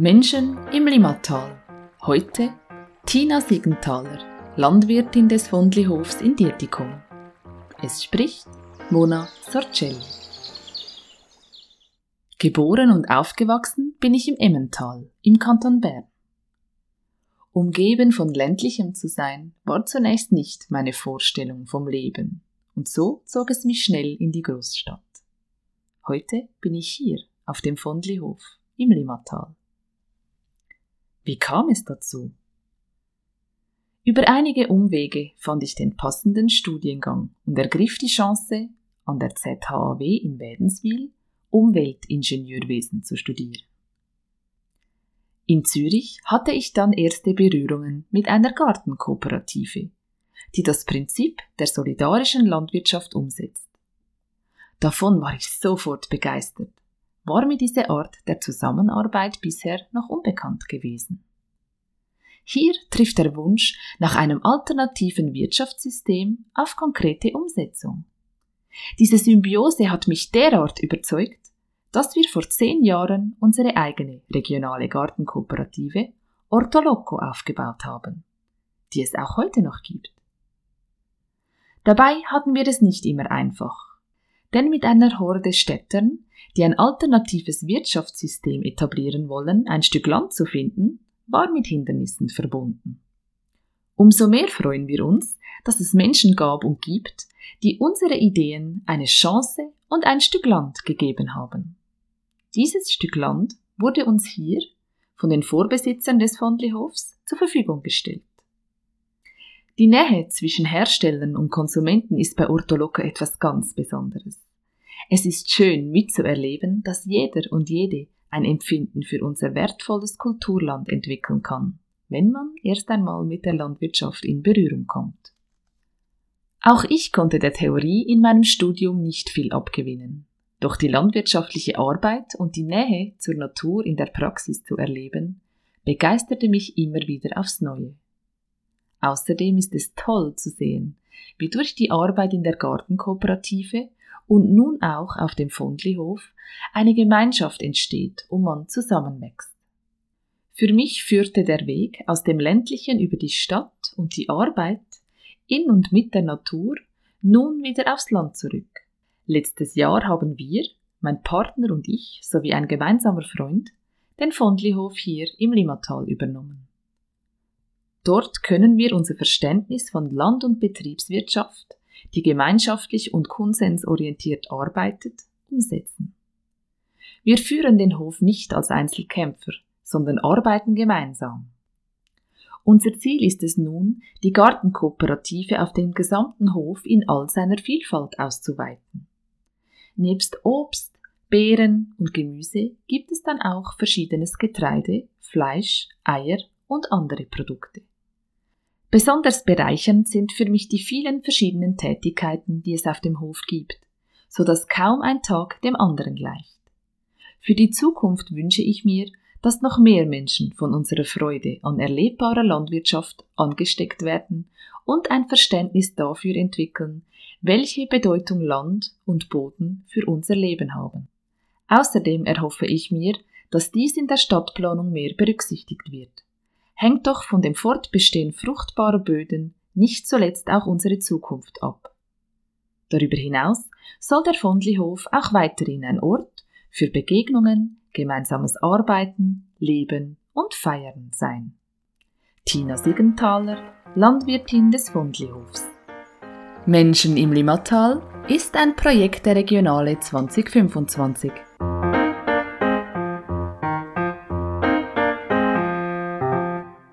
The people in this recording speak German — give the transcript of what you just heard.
Menschen im Limmatal. Heute Tina Siegenthaler, Landwirtin des Fondlihofs in Dietikon. Es spricht Mona Sorcelli. Geboren und aufgewachsen bin ich im Emmental, im Kanton Bern. Umgeben von ländlichem zu sein, war zunächst nicht meine Vorstellung vom Leben, und so zog es mich schnell in die Großstadt. Heute bin ich hier, auf dem Fondlihof, im Limmatal. Wie kam es dazu? Über einige Umwege fand ich den passenden Studiengang und ergriff die Chance, an der ZHAW in Wädenswil Umweltingenieurwesen zu studieren. In Zürich hatte ich dann erste Berührungen mit einer Gartenkooperative, die das Prinzip der solidarischen Landwirtschaft umsetzt. Davon war ich sofort begeistert, war mir diese Art der Zusammenarbeit bisher noch unbekannt gewesen. Hier trifft der Wunsch nach einem alternativen Wirtschaftssystem auf konkrete Umsetzung. Diese Symbiose hat mich derart überzeugt, dass wir vor zehn Jahren unsere eigene regionale Gartenkooperative Ortoloco aufgebaut haben, die es auch heute noch gibt. Dabei hatten wir es nicht immer einfach, denn mit einer Horde Städtern, die ein alternatives Wirtschaftssystem etablieren wollen, ein Stück Land zu finden, war mit Hindernissen verbunden. Umso mehr freuen wir uns, dass es Menschen gab und gibt, die unsere Ideen eine Chance und ein Stück Land gegeben haben. Dieses Stück Land wurde uns hier von den Vorbesitzern des Fondlihofs zur Verfügung gestellt. Die Nähe zwischen Herstellern und Konsumenten ist bei Ortoloco etwas ganz Besonderes. Es ist schön mitzuerleben, dass jeder und jede ein Empfinden für unser wertvolles Kulturland entwickeln kann, wenn man erst einmal mit der Landwirtschaft in Berührung kommt. Auch ich konnte der Theorie in meinem Studium nicht viel abgewinnen. Doch die landwirtschaftliche Arbeit und die Nähe zur Natur in der Praxis zu erleben, begeisterte mich immer wieder aufs Neue. Außerdem ist es toll zu sehen, wie durch die Arbeit in der Gartenkooperative und nun auch auf dem Fondlihof eine Gemeinschaft entsteht und man zusammenwächst. Für mich führte der Weg aus dem ländlichen über die Stadt und die Arbeit in und mit der Natur nun wieder aufs Land zurück. Letztes Jahr haben wir, mein Partner und ich sowie ein gemeinsamer Freund, den Fondlihof hier im Limmatal übernommen. Dort können wir unser Verständnis von Land- und Betriebswirtschaft die gemeinschaftlich und konsensorientiert arbeitet, umsetzen. Wir führen den Hof nicht als Einzelkämpfer, sondern arbeiten gemeinsam. Unser Ziel ist es nun, die Gartenkooperative auf dem gesamten Hof in all seiner Vielfalt auszuweiten. Nebst Obst, Beeren und Gemüse gibt es dann auch verschiedenes Getreide, Fleisch, Eier und andere Produkte. Besonders bereichernd sind für mich die vielen verschiedenen Tätigkeiten, die es auf dem Hof gibt, so dass kaum ein Tag dem anderen gleicht. Für die Zukunft wünsche ich mir, dass noch mehr Menschen von unserer Freude an erlebbarer Landwirtschaft angesteckt werden und ein Verständnis dafür entwickeln, welche Bedeutung Land und Boden für unser Leben haben. Außerdem erhoffe ich mir, dass dies in der Stadtplanung mehr berücksichtigt wird hängt doch von dem Fortbestehen fruchtbarer Böden nicht zuletzt auch unsere Zukunft ab. Darüber hinaus soll der Fondlihof auch weiterhin ein Ort für Begegnungen, gemeinsames Arbeiten, Leben und Feiern sein. Tina Siegenthaler, Landwirtin des Fondlihofs. Menschen im Limmatal ist ein Projekt der Regionale 2025.